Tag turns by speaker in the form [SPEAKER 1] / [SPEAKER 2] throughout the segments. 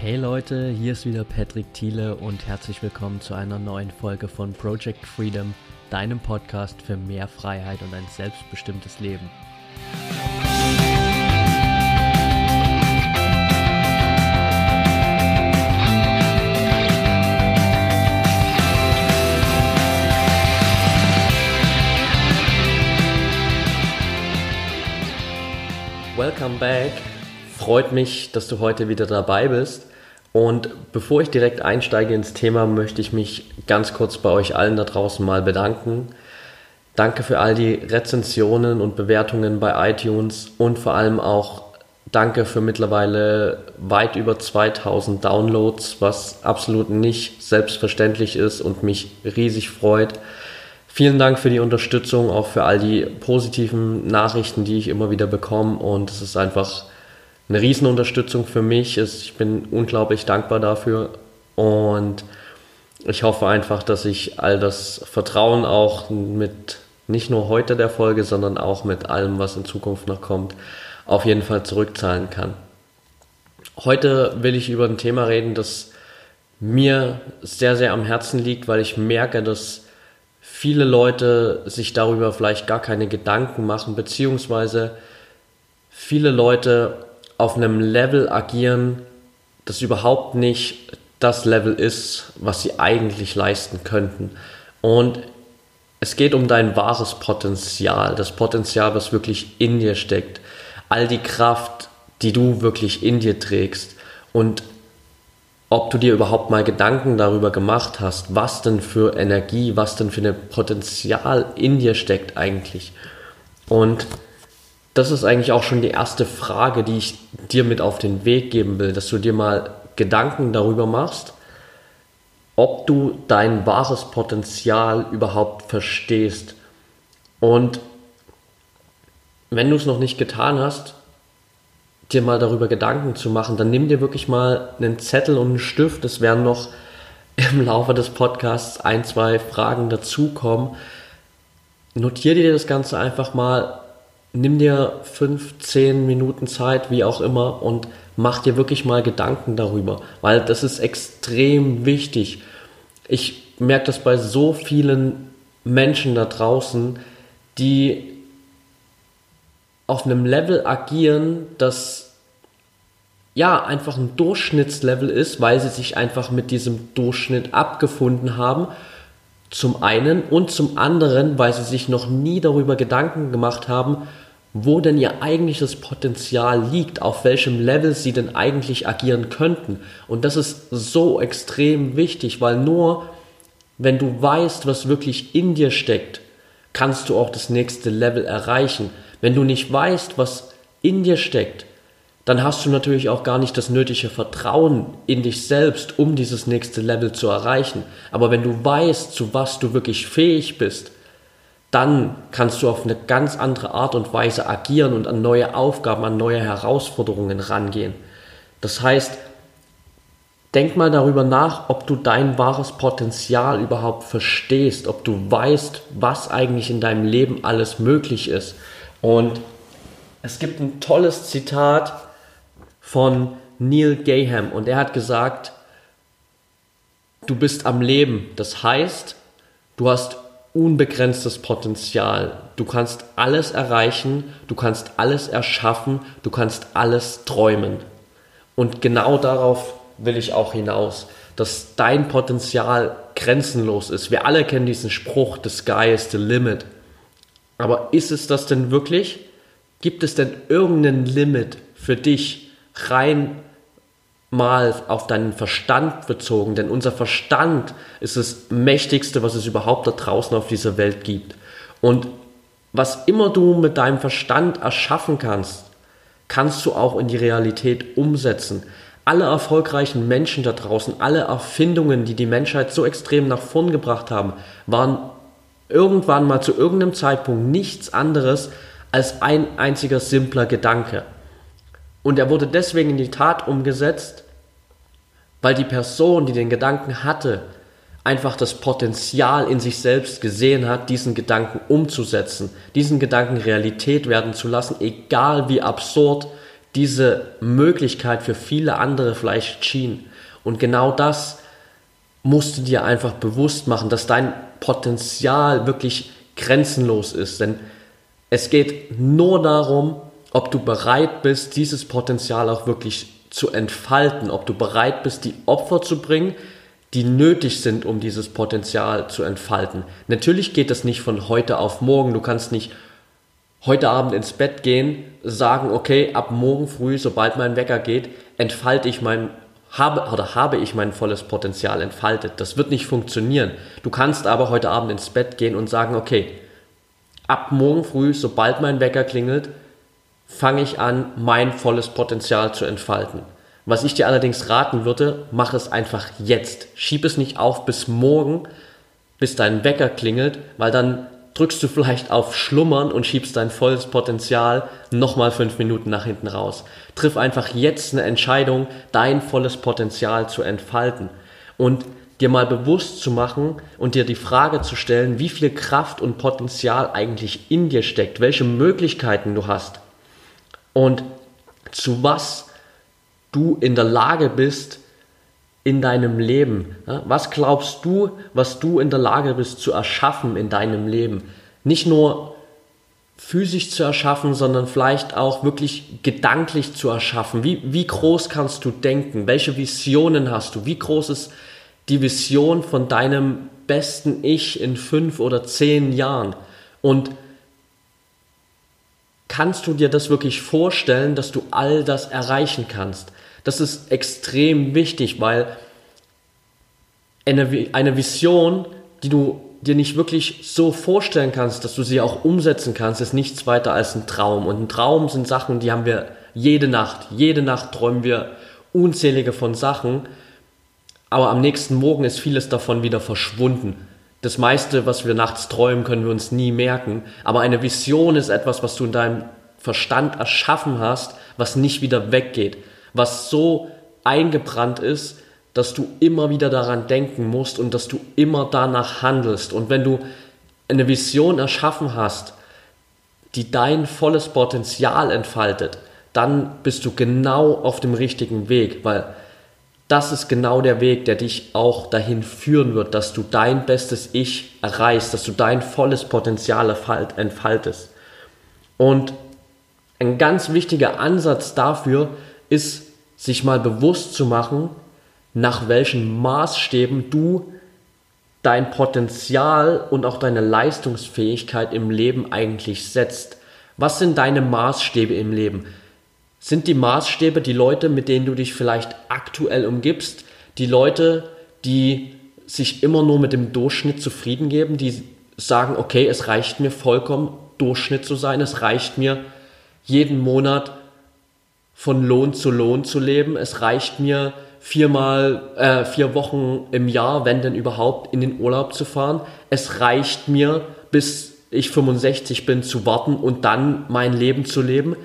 [SPEAKER 1] Hey Leute, hier ist wieder Patrick Thiele und herzlich willkommen zu einer neuen Folge von Project Freedom, deinem Podcast für mehr Freiheit und ein selbstbestimmtes Leben. Welcome back. Freut mich, dass du heute wieder dabei bist. Und bevor ich direkt einsteige ins Thema, möchte ich mich ganz kurz bei euch allen da draußen mal bedanken. Danke für all die Rezensionen und Bewertungen bei iTunes und vor allem auch danke für mittlerweile weit über 2000 Downloads, was absolut nicht selbstverständlich ist und mich riesig freut. Vielen Dank für die Unterstützung, auch für all die positiven Nachrichten, die ich immer wieder bekomme und es ist einfach eine Riesenunterstützung für mich. Ich bin unglaublich dankbar dafür und ich hoffe einfach, dass ich all das Vertrauen auch mit nicht nur heute der Folge, sondern auch mit allem, was in Zukunft noch kommt, auf jeden Fall zurückzahlen kann. Heute will ich über ein Thema reden, das mir sehr, sehr am Herzen liegt, weil ich merke, dass viele Leute sich darüber vielleicht gar keine Gedanken machen, beziehungsweise viele Leute auf einem Level agieren, das überhaupt nicht das Level ist, was sie eigentlich leisten könnten. Und es geht um dein wahres Potenzial, das Potenzial, was wirklich in dir steckt, all die Kraft, die du wirklich in dir trägst und ob du dir überhaupt mal Gedanken darüber gemacht hast, was denn für Energie, was denn für ein Potenzial in dir steckt eigentlich. Und das ist eigentlich auch schon die erste Frage, die ich dir mit auf den Weg geben will, dass du dir mal Gedanken darüber machst, ob du dein wahres Potenzial überhaupt verstehst. Und wenn du es noch nicht getan hast, dir mal darüber Gedanken zu machen, dann nimm dir wirklich mal einen Zettel und einen Stift. Es werden noch im Laufe des Podcasts ein, zwei Fragen dazukommen. Notier dir das Ganze einfach mal nimm dir fünf, zehn Minuten Zeit, wie auch immer, und mach dir wirklich mal Gedanken darüber, weil das ist extrem wichtig. Ich merke das bei so vielen Menschen da draußen, die auf einem Level agieren, das ja einfach ein Durchschnittslevel ist, weil sie sich einfach mit diesem Durchschnitt abgefunden haben zum einen und zum anderen, weil sie sich noch nie darüber Gedanken gemacht haben, wo denn ihr eigentliches Potenzial liegt, auf welchem Level sie denn eigentlich agieren könnten. Und das ist so extrem wichtig, weil nur wenn du weißt, was wirklich in dir steckt, kannst du auch das nächste Level erreichen. Wenn du nicht weißt, was in dir steckt, dann hast du natürlich auch gar nicht das nötige Vertrauen in dich selbst, um dieses nächste Level zu erreichen. Aber wenn du weißt, zu was du wirklich fähig bist, dann kannst du auf eine ganz andere Art und Weise agieren und an neue Aufgaben, an neue Herausforderungen rangehen. Das heißt, denk mal darüber nach, ob du dein wahres Potenzial überhaupt verstehst, ob du weißt, was eigentlich in deinem Leben alles möglich ist. Und es gibt ein tolles Zitat von Neil Gaham und er hat gesagt, du bist am Leben. Das heißt, du hast unbegrenztes Potenzial. Du kannst alles erreichen, du kannst alles erschaffen, du kannst alles träumen. Und genau darauf will ich auch hinaus, dass dein Potenzial grenzenlos ist. Wir alle kennen diesen Spruch, the sky is the limit. Aber ist es das denn wirklich? Gibt es denn irgendein Limit für dich rein mal auf deinen Verstand bezogen, denn unser Verstand ist das mächtigste, was es überhaupt da draußen auf dieser Welt gibt. Und was immer du mit deinem Verstand erschaffen kannst, kannst du auch in die Realität umsetzen. Alle erfolgreichen Menschen da draußen, alle Erfindungen, die die Menschheit so extrem nach vorn gebracht haben, waren irgendwann mal zu irgendeinem Zeitpunkt nichts anderes als ein einziger simpler Gedanke. Und er wurde deswegen in die Tat umgesetzt, weil die Person, die den Gedanken hatte, einfach das Potenzial in sich selbst gesehen hat, diesen Gedanken umzusetzen, diesen Gedanken Realität werden zu lassen, egal wie absurd diese Möglichkeit für viele andere vielleicht schien. Und genau das musst du dir einfach bewusst machen, dass dein Potenzial wirklich grenzenlos ist. Denn es geht nur darum, ob du bereit bist, dieses Potenzial auch wirklich zu entfalten, ob du bereit bist, die Opfer zu bringen, die nötig sind, um dieses Potenzial zu entfalten. Natürlich geht das nicht von heute auf morgen. Du kannst nicht heute Abend ins Bett gehen, sagen, okay, ab morgen früh, sobald mein Wecker geht, entfalte ich mein habe oder habe ich mein volles Potenzial entfaltet. Das wird nicht funktionieren. Du kannst aber heute Abend ins Bett gehen und sagen, okay, ab morgen früh, sobald mein Wecker klingelt, fange ich an, mein volles Potenzial zu entfalten. Was ich dir allerdings raten würde, mach es einfach jetzt. Schieb es nicht auf bis morgen, bis dein Wecker klingelt, weil dann drückst du vielleicht auf Schlummern und schiebst dein volles Potenzial nochmal fünf Minuten nach hinten raus. Triff einfach jetzt eine Entscheidung, dein volles Potenzial zu entfalten und dir mal bewusst zu machen und dir die Frage zu stellen, wie viel Kraft und Potenzial eigentlich in dir steckt, welche Möglichkeiten du hast und zu was du in der Lage bist in deinem Leben. Was glaubst du, was du in der Lage bist zu erschaffen in deinem Leben? Nicht nur physisch zu erschaffen, sondern vielleicht auch wirklich gedanklich zu erschaffen. Wie, wie groß kannst du denken? Welche Visionen hast du? Wie groß ist die Vision von deinem besten Ich in fünf oder zehn Jahren? Und kannst du dir das wirklich vorstellen, dass du all das erreichen kannst? Das ist extrem wichtig, weil eine, eine Vision, die du dir nicht wirklich so vorstellen kannst, dass du sie auch umsetzen kannst, ist nichts weiter als ein Traum. Und ein Traum sind Sachen, die haben wir jede Nacht. Jede Nacht träumen wir unzählige von Sachen, aber am nächsten Morgen ist vieles davon wieder verschwunden. Das meiste, was wir nachts träumen, können wir uns nie merken. Aber eine Vision ist etwas, was du in deinem Verstand erschaffen hast, was nicht wieder weggeht. Was so eingebrannt ist, dass du immer wieder daran denken musst und dass du immer danach handelst. Und wenn du eine Vision erschaffen hast, die dein volles Potenzial entfaltet, dann bist du genau auf dem richtigen Weg, weil das ist genau der Weg, der dich auch dahin führen wird, dass du dein bestes Ich erreichst, dass du dein volles Potenzial entfaltest. Und ein ganz wichtiger Ansatz dafür ist, sich mal bewusst zu machen, nach welchen Maßstäben du dein Potenzial und auch deine Leistungsfähigkeit im Leben eigentlich setzt. Was sind deine Maßstäbe im Leben? Sind die Maßstäbe die Leute, mit denen du dich vielleicht aktuell umgibst, die Leute, die sich immer nur mit dem Durchschnitt zufrieden geben, die sagen, okay, es reicht mir vollkommen Durchschnitt zu sein, es reicht mir jeden Monat von Lohn zu Lohn zu leben, es reicht mir viermal, äh, vier Wochen im Jahr, wenn denn überhaupt, in den Urlaub zu fahren. Es reicht mir, bis ich 65 bin, zu warten und dann mein Leben zu leben.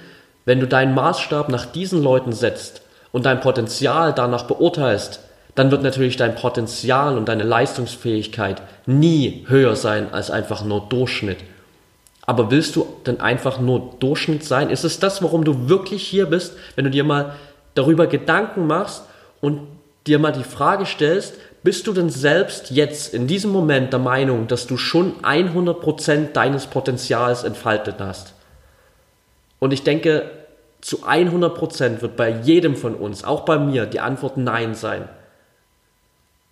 [SPEAKER 1] Wenn du deinen Maßstab nach diesen Leuten setzt und dein Potenzial danach beurteilst, dann wird natürlich dein Potenzial und deine Leistungsfähigkeit nie höher sein als einfach nur Durchschnitt. Aber willst du denn einfach nur Durchschnitt sein? Ist es das, warum du wirklich hier bist, wenn du dir mal darüber Gedanken machst und dir mal die Frage stellst, bist du denn selbst jetzt in diesem Moment der Meinung, dass du schon 100% deines Potenzials entfaltet hast? Und ich denke, zu 100% wird bei jedem von uns, auch bei mir, die Antwort Nein sein.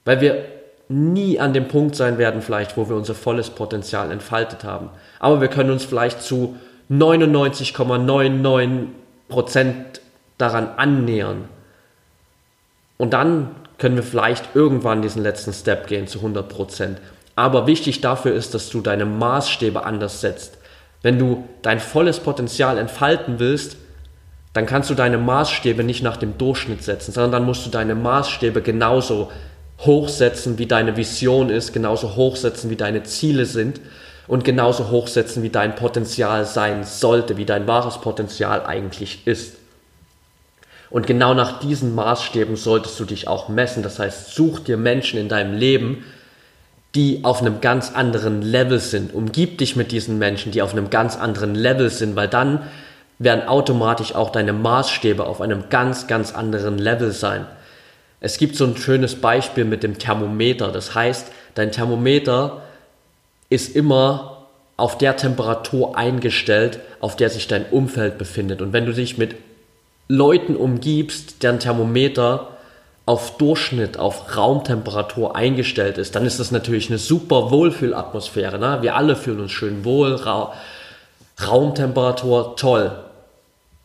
[SPEAKER 1] Weil wir nie an dem Punkt sein werden, vielleicht, wo wir unser volles Potenzial entfaltet haben. Aber wir können uns vielleicht zu 99,99% daran annähern. Und dann können wir vielleicht irgendwann diesen letzten Step gehen zu 100%. Aber wichtig dafür ist, dass du deine Maßstäbe anders setzt. Wenn du dein volles Potenzial entfalten willst, dann kannst du deine Maßstäbe nicht nach dem Durchschnitt setzen, sondern dann musst du deine Maßstäbe genauso hochsetzen, wie deine Vision ist, genauso hochsetzen, wie deine Ziele sind und genauso hochsetzen, wie dein Potenzial sein sollte, wie dein wahres Potenzial eigentlich ist. Und genau nach diesen Maßstäben solltest du dich auch messen. Das heißt, such dir Menschen in deinem Leben, die auf einem ganz anderen Level sind. Umgib dich mit diesen Menschen, die auf einem ganz anderen Level sind, weil dann werden automatisch auch deine Maßstäbe auf einem ganz, ganz anderen Level sein. Es gibt so ein schönes Beispiel mit dem Thermometer. Das heißt, dein Thermometer ist immer auf der Temperatur eingestellt, auf der sich dein Umfeld befindet. Und wenn du dich mit Leuten umgibst, deren Thermometer auf Durchschnitt, auf Raumtemperatur eingestellt ist, dann ist das natürlich eine super Wohlfühlatmosphäre. Ne? Wir alle fühlen uns schön wohl, Ra Raumtemperatur toll,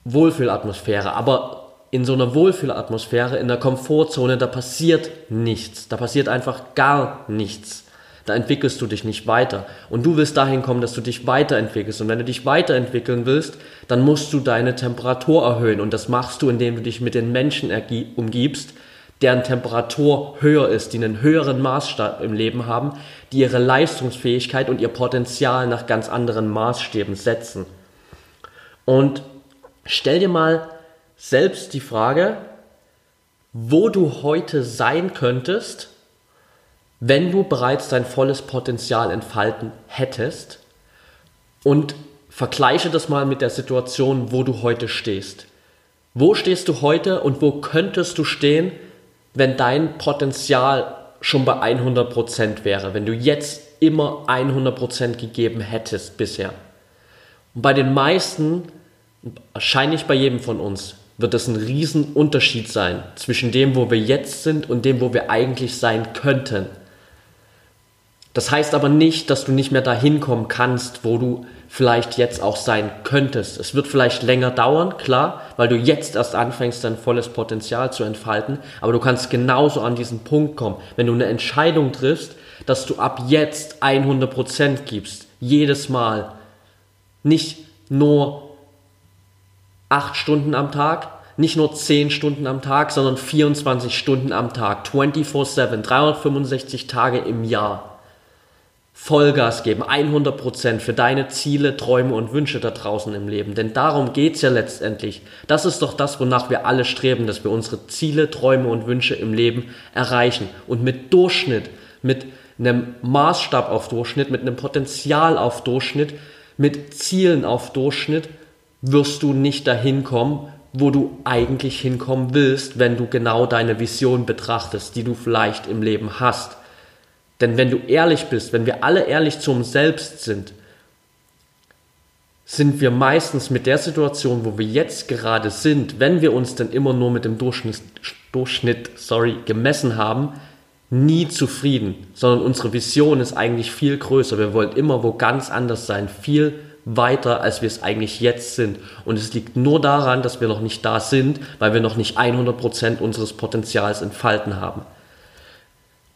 [SPEAKER 1] Wohlfühlatmosphäre. Aber in so einer Wohlfühlatmosphäre, in der Komfortzone, da passiert nichts. Da passiert einfach gar nichts. Da entwickelst du dich nicht weiter. Und du willst dahin kommen, dass du dich weiterentwickelst. Und wenn du dich weiterentwickeln willst, dann musst du deine Temperatur erhöhen. Und das machst du, indem du dich mit den Menschen umgibst, deren Temperatur höher ist, die einen höheren Maßstab im Leben haben, die ihre Leistungsfähigkeit und ihr Potenzial nach ganz anderen Maßstäben setzen. Und stell dir mal selbst die Frage, wo du heute sein könntest, wenn du bereits dein volles Potenzial entfalten hättest und vergleiche das mal mit der Situation, wo du heute stehst. Wo stehst du heute und wo könntest du stehen, wenn dein Potenzial schon bei 100% wäre, wenn du jetzt immer 100% gegeben hättest bisher. Und bei den meisten, wahrscheinlich bei jedem von uns, wird es ein Riesenunterschied sein zwischen dem, wo wir jetzt sind und dem, wo wir eigentlich sein könnten. Das heißt aber nicht, dass du nicht mehr dahin kommen kannst, wo du vielleicht jetzt auch sein könntest. Es wird vielleicht länger dauern, klar, weil du jetzt erst anfängst, dein volles Potenzial zu entfalten, aber du kannst genauso an diesen Punkt kommen, wenn du eine Entscheidung triffst, dass du ab jetzt 100% gibst, jedes Mal, nicht nur 8 Stunden am Tag, nicht nur 10 Stunden am Tag, sondern 24 Stunden am Tag, 24/7, 365 Tage im Jahr. Vollgas geben, 100% für deine Ziele, Träume und Wünsche da draußen im Leben. Denn darum geht's ja letztendlich. Das ist doch das, wonach wir alle streben, dass wir unsere Ziele, Träume und Wünsche im Leben erreichen. Und mit Durchschnitt, mit einem Maßstab auf Durchschnitt, mit einem Potenzial auf Durchschnitt, mit Zielen auf Durchschnitt, wirst du nicht dahin kommen, wo du eigentlich hinkommen willst, wenn du genau deine Vision betrachtest, die du vielleicht im Leben hast. Denn wenn du ehrlich bist, wenn wir alle ehrlich zu uns selbst sind, sind wir meistens mit der Situation, wo wir jetzt gerade sind, wenn wir uns dann immer nur mit dem Durchschnitt, Durchschnitt sorry, gemessen haben, nie zufrieden, sondern unsere Vision ist eigentlich viel größer. Wir wollen immer wo ganz anders sein, viel weiter, als wir es eigentlich jetzt sind. Und es liegt nur daran, dass wir noch nicht da sind, weil wir noch nicht 100% unseres Potenzials entfalten haben.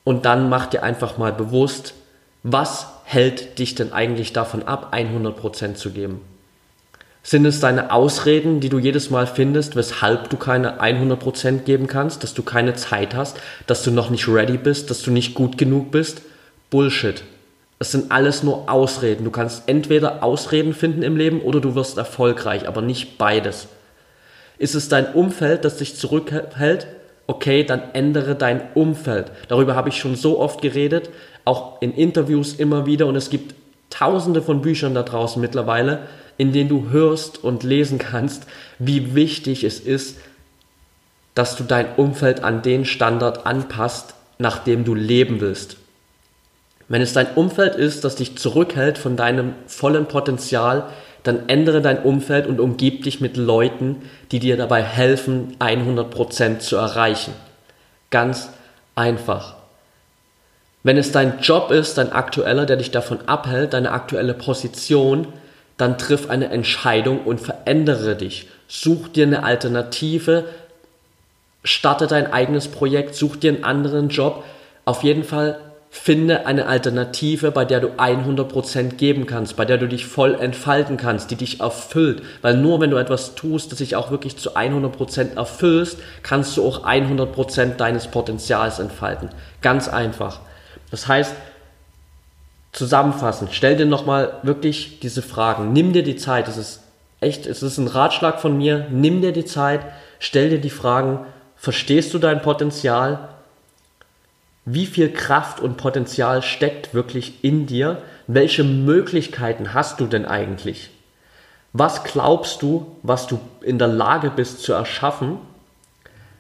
[SPEAKER 1] Und dann mach dir einfach mal bewusst, was hält dich denn eigentlich davon ab, 100% zu geben? Sind es deine Ausreden, die du jedes Mal findest, weshalb du keine 100% geben kannst, dass du keine Zeit hast, dass du noch nicht ready bist, dass du nicht gut genug bist? Bullshit. Es sind alles nur Ausreden. Du kannst entweder Ausreden finden im Leben oder du wirst erfolgreich, aber nicht beides. Ist es dein Umfeld, das dich zurückhält? Okay, dann ändere dein Umfeld. Darüber habe ich schon so oft geredet, auch in Interviews immer wieder und es gibt tausende von Büchern da draußen mittlerweile, in denen du hörst und lesen kannst, wie wichtig es ist, dass du dein Umfeld an den Standard anpasst, nach dem du leben willst. Wenn es dein Umfeld ist, das dich zurückhält von deinem vollen Potenzial, dann ändere dein Umfeld und umgib dich mit Leuten, die dir dabei helfen, 100% zu erreichen. Ganz einfach. Wenn es dein Job ist, dein aktueller, der dich davon abhält, deine aktuelle Position, dann triff eine Entscheidung und verändere dich. Such dir eine Alternative, starte dein eigenes Projekt, such dir einen anderen Job. Auf jeden Fall Finde eine Alternative, bei der du 100% geben kannst, bei der du dich voll entfalten kannst, die dich erfüllt. Weil nur wenn du etwas tust, das dich auch wirklich zu 100% erfüllst, kannst du auch 100% deines Potenzials entfalten. Ganz einfach. Das heißt, zusammenfassend, stell dir nochmal wirklich diese Fragen. Nimm dir die Zeit. Es ist echt, es ist ein Ratschlag von mir. Nimm dir die Zeit, stell dir die Fragen. Verstehst du dein Potenzial? Wie viel Kraft und Potenzial steckt wirklich in dir? Welche Möglichkeiten hast du denn eigentlich? Was glaubst du, was du in der Lage bist zu erschaffen?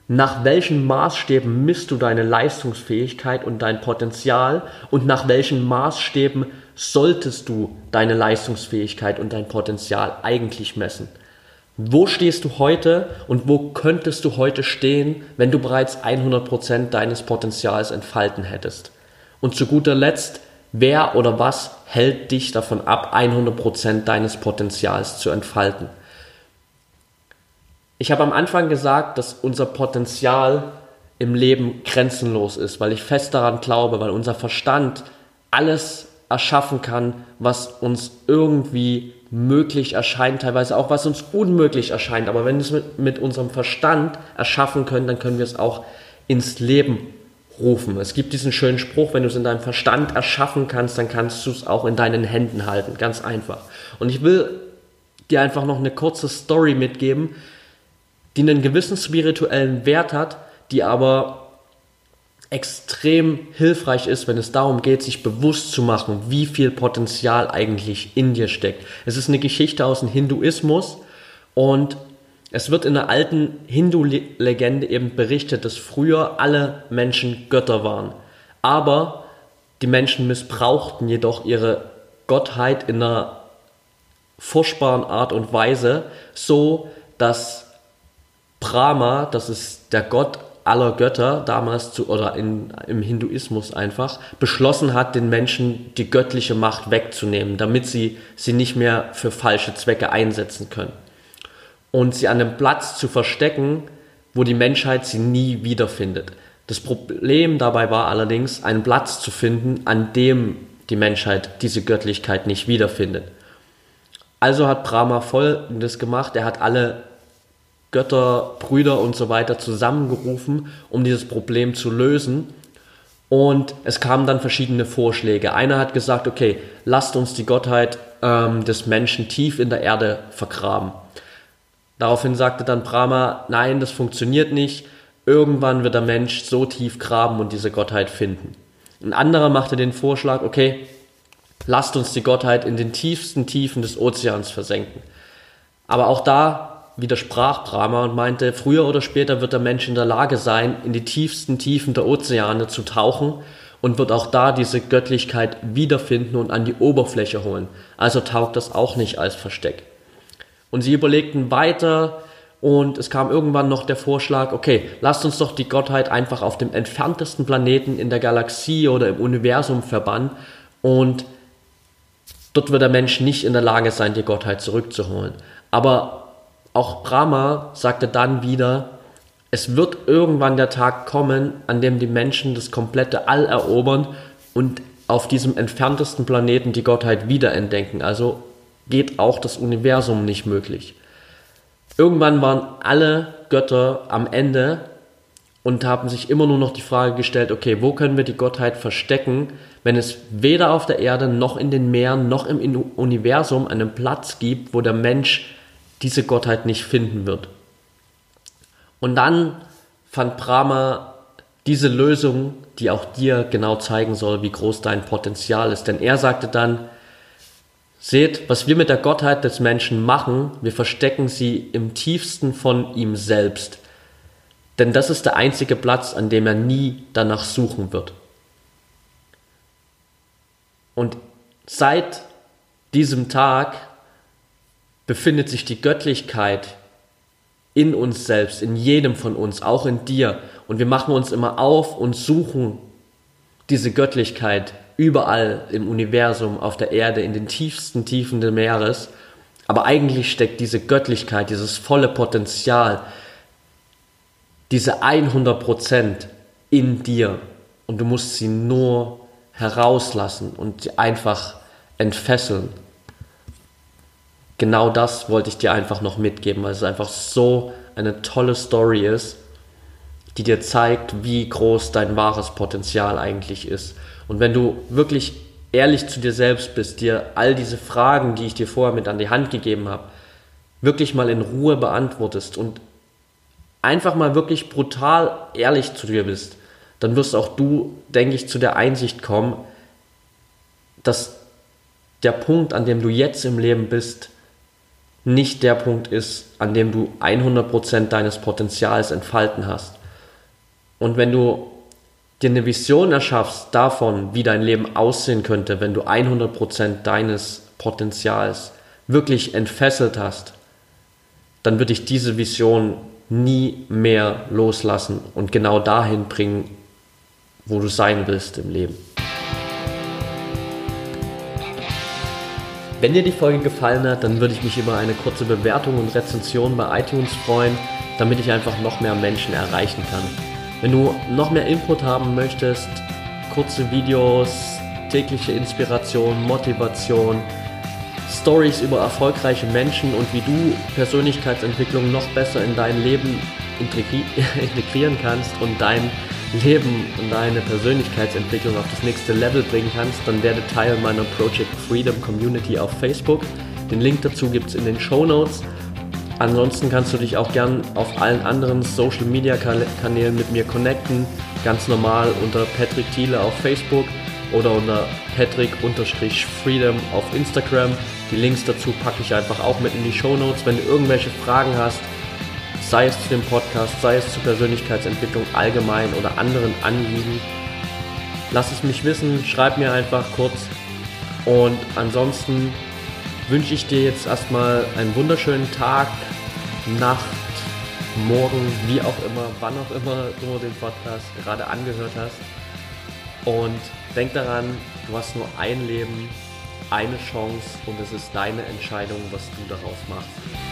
[SPEAKER 1] Nach welchen Maßstäben misst du deine Leistungsfähigkeit und dein Potenzial und nach welchen Maßstäben solltest du deine Leistungsfähigkeit und dein Potenzial eigentlich messen? Wo stehst du heute und wo könntest du heute stehen, wenn du bereits 100% deines Potenzials entfalten hättest? Und zu guter Letzt, wer oder was hält dich davon ab, 100% deines Potenzials zu entfalten? Ich habe am Anfang gesagt, dass unser Potenzial im Leben grenzenlos ist, weil ich fest daran glaube, weil unser Verstand alles erschaffen kann, was uns irgendwie möglich erscheint, teilweise auch was uns unmöglich erscheint. Aber wenn wir es mit, mit unserem Verstand erschaffen können, dann können wir es auch ins Leben rufen. Es gibt diesen schönen Spruch, wenn du es in deinem Verstand erschaffen kannst, dann kannst du es auch in deinen Händen halten. Ganz einfach. Und ich will dir einfach noch eine kurze Story mitgeben, die einen gewissen spirituellen Wert hat, die aber extrem hilfreich ist, wenn es darum geht, sich bewusst zu machen, wie viel Potenzial eigentlich in dir steckt. Es ist eine Geschichte aus dem Hinduismus und es wird in der alten Hindu-Legende eben berichtet, dass früher alle Menschen Götter waren. Aber die Menschen missbrauchten jedoch ihre Gottheit in einer furchtbaren Art und Weise, so dass Brahma, das ist der Gott aller Götter damals zu, oder in, im Hinduismus einfach beschlossen hat, den Menschen die göttliche Macht wegzunehmen, damit sie sie nicht mehr für falsche Zwecke einsetzen können. Und sie an einem Platz zu verstecken, wo die Menschheit sie nie wiederfindet. Das Problem dabei war allerdings, einen Platz zu finden, an dem die Menschheit diese Göttlichkeit nicht wiederfindet. Also hat Brahma Folgendes gemacht, er hat alle Götter, Brüder und so weiter zusammengerufen, um dieses Problem zu lösen. Und es kamen dann verschiedene Vorschläge. Einer hat gesagt, okay, lasst uns die Gottheit ähm, des Menschen tief in der Erde vergraben. Daraufhin sagte dann Brahma, nein, das funktioniert nicht. Irgendwann wird der Mensch so tief graben und diese Gottheit finden. Ein anderer machte den Vorschlag, okay, lasst uns die Gottheit in den tiefsten Tiefen des Ozeans versenken. Aber auch da widersprach Brahma und meinte, früher oder später wird der Mensch in der Lage sein, in die tiefsten Tiefen der Ozeane zu tauchen und wird auch da diese Göttlichkeit wiederfinden und an die Oberfläche holen. Also taugt das auch nicht als Versteck. Und sie überlegten weiter und es kam irgendwann noch der Vorschlag, okay, lasst uns doch die Gottheit einfach auf dem entferntesten Planeten in der Galaxie oder im Universum verbannen und dort wird der Mensch nicht in der Lage sein, die Gottheit zurückzuholen. Aber auch Brahma sagte dann wieder, es wird irgendwann der Tag kommen, an dem die Menschen das komplette All erobern und auf diesem entferntesten Planeten die Gottheit wiederentdenken. Also geht auch das Universum nicht möglich. Irgendwann waren alle Götter am Ende und haben sich immer nur noch die Frage gestellt, okay, wo können wir die Gottheit verstecken, wenn es weder auf der Erde noch in den Meeren noch im Universum einen Platz gibt, wo der Mensch diese Gottheit nicht finden wird. Und dann fand Brahma diese Lösung, die auch dir genau zeigen soll, wie groß dein Potenzial ist. Denn er sagte dann, seht, was wir mit der Gottheit des Menschen machen, wir verstecken sie im tiefsten von ihm selbst. Denn das ist der einzige Platz, an dem er nie danach suchen wird. Und seit diesem Tag befindet sich die Göttlichkeit in uns selbst, in jedem von uns, auch in dir. Und wir machen uns immer auf und suchen diese Göttlichkeit überall im Universum, auf der Erde, in den tiefsten Tiefen des Meeres. Aber eigentlich steckt diese Göttlichkeit, dieses volle Potenzial, diese 100% in dir. Und du musst sie nur herauslassen und sie einfach entfesseln genau das wollte ich dir einfach noch mitgeben, weil es einfach so eine tolle Story ist, die dir zeigt, wie groß dein wahres Potenzial eigentlich ist. Und wenn du wirklich ehrlich zu dir selbst bist, dir all diese Fragen, die ich dir vorher mit an die Hand gegeben habe, wirklich mal in Ruhe beantwortest und einfach mal wirklich brutal ehrlich zu dir bist, dann wirst auch du, denke ich, zu der Einsicht kommen, dass der Punkt, an dem du jetzt im Leben bist, nicht der Punkt ist, an dem du 100% deines Potenzials entfalten hast. Und wenn du dir eine Vision erschaffst davon, wie dein Leben aussehen könnte, wenn du 100% deines Potenzials wirklich entfesselt hast, dann würde ich diese Vision nie mehr loslassen und genau dahin bringen, wo du sein willst im Leben. Wenn dir die Folge gefallen hat, dann würde ich mich über eine kurze Bewertung und Rezension bei iTunes freuen, damit ich einfach noch mehr Menschen erreichen kann. Wenn du noch mehr Input haben möchtest, kurze Videos, tägliche Inspiration, Motivation, Stories über erfolgreiche Menschen und wie du Persönlichkeitsentwicklung noch besser in dein Leben integrieren kannst und dein Leben und deine Persönlichkeitsentwicklung auf das nächste Level bringen kannst, dann werde Teil meiner Project Freedom Community auf Facebook. Den Link dazu gibt es in den Show Notes. Ansonsten kannst du dich auch gern auf allen anderen Social Media Kanälen mit mir connecten. Ganz normal unter Patrick Thiele auf Facebook oder unter Patrick-Freedom auf Instagram. Die Links dazu packe ich einfach auch mit in die Show Notes. Wenn du irgendwelche Fragen hast, sei es zu dem Podcast, sei es zur Persönlichkeitsentwicklung allgemein oder anderen Anliegen. Lass es mich wissen, schreib mir einfach kurz. Und ansonsten wünsche ich dir jetzt erstmal einen wunderschönen Tag, Nacht, Morgen, wie auch immer, wann auch immer du den Podcast gerade angehört hast. Und denk daran, du hast nur ein Leben, eine Chance und es ist deine Entscheidung, was du daraus machst.